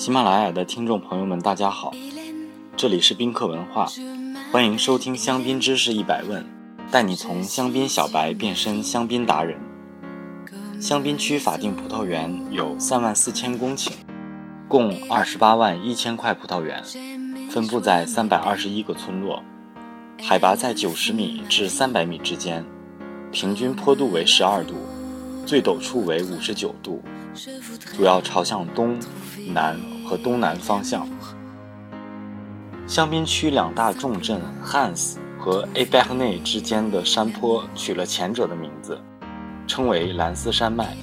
喜马拉雅的听众朋友们，大家好，这里是宾客文化，欢迎收听香槟知识一百问，带你从香槟小白变身香槟达人。香槟区法定葡萄园有三万四千公顷，共二十八万一千块葡萄园，分布在三百二十一个村落，海拔在九十米至三百米之间，平均坡度为十二度，最陡处为五十九度，主要朝向东南和东南方向。香槟区两大重镇汉斯和 A 贝赫内之间的山坡取了前者的名字。称为蓝斯山脉。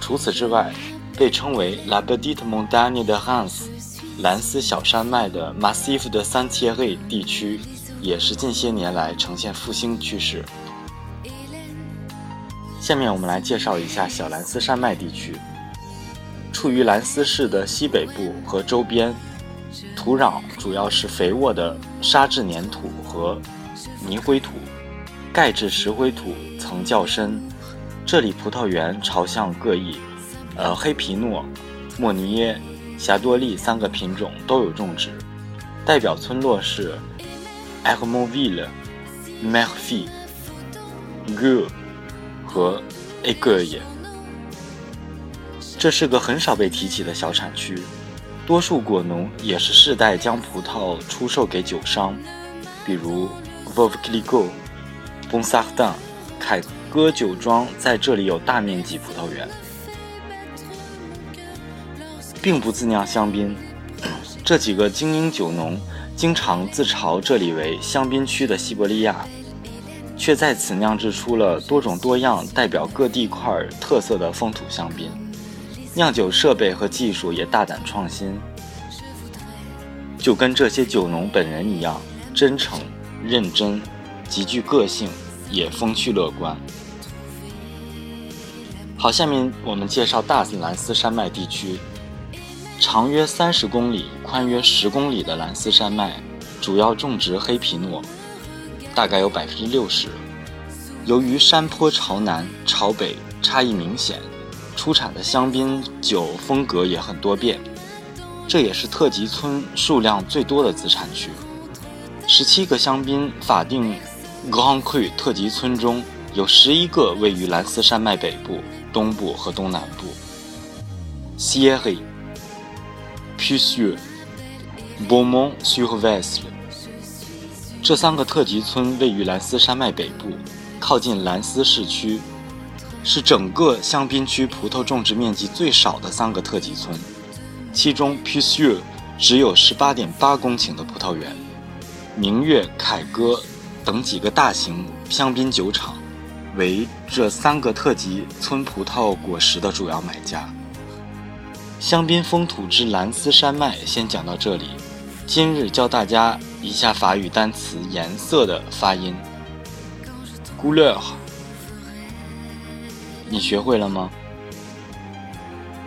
除此之外，被称为 La Petite Montagne de Hans（ 蓝斯小山脉的 Massif de Saint-Thierry 地区，也是近些年来呈现复兴趋势。下面我们来介绍一下小蓝斯山脉地区。处于兰斯市的西北部和周边，土壤主要是肥沃的沙质粘土和泥灰土。钙质石灰土层较深，这里葡萄园朝向各异，呃，黑皮诺、莫尼耶、霞多丽三个品种都有种植。代表村落是 e r m o n v i l l e m e r f i g u 和 a g u e 这是个很少被提起的小产区，多数果农也是世代将葡萄出售给酒商，比如 v o v c l i g o 丰萨旦凯歌酒庄在这里有大面积葡萄园，并不自酿香槟。这几个精英酒农经常自嘲这里为香槟区的西伯利亚，却在此酿制出了多种多样、代表各地块特色的风土香槟。酿酒设备和技术也大胆创新，就跟这些酒农本人一样，真诚认真。极具个性，也风趣乐观。好，下面我们介绍大兰斯山脉地区，长约三十公里、宽约十公里的兰斯山脉，主要种植黑皮诺，大概有百分之六十。由于山坡朝南、朝北差异明显，出产的香槟酒风格也很多变，这也是特级村数量最多的子产区。十七个香槟法定。Grand Cru 特级村中有十一个位于兰斯山脉北部、东部和东南部。Sierre、Puisieux、Beaumont-sur-Vesle 这三个特级村位于兰斯山脉北部，靠近兰斯市区，是整个香槟区葡萄种植面积最少的三个特级村。其中，Puisieux 只有十八点八公顷的葡萄园。明月、凯歌。等几个大型香槟酒厂为这三个特级村葡萄果实的主要买家。香槟风土之兰斯山脉先讲到这里。今日教大家一下法语单词“颜色”的发音，couleur，你学会了吗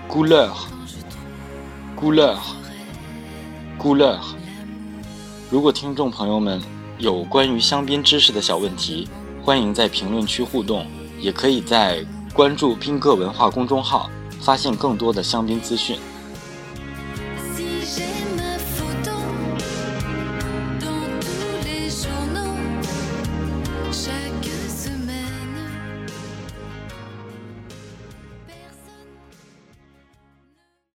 ？couleur，couleur，couleur。如果听众朋友们。有关于香槟知识的小问题，欢迎在评论区互动，也可以在关注宾客文化公众号发现更多的香槟资讯。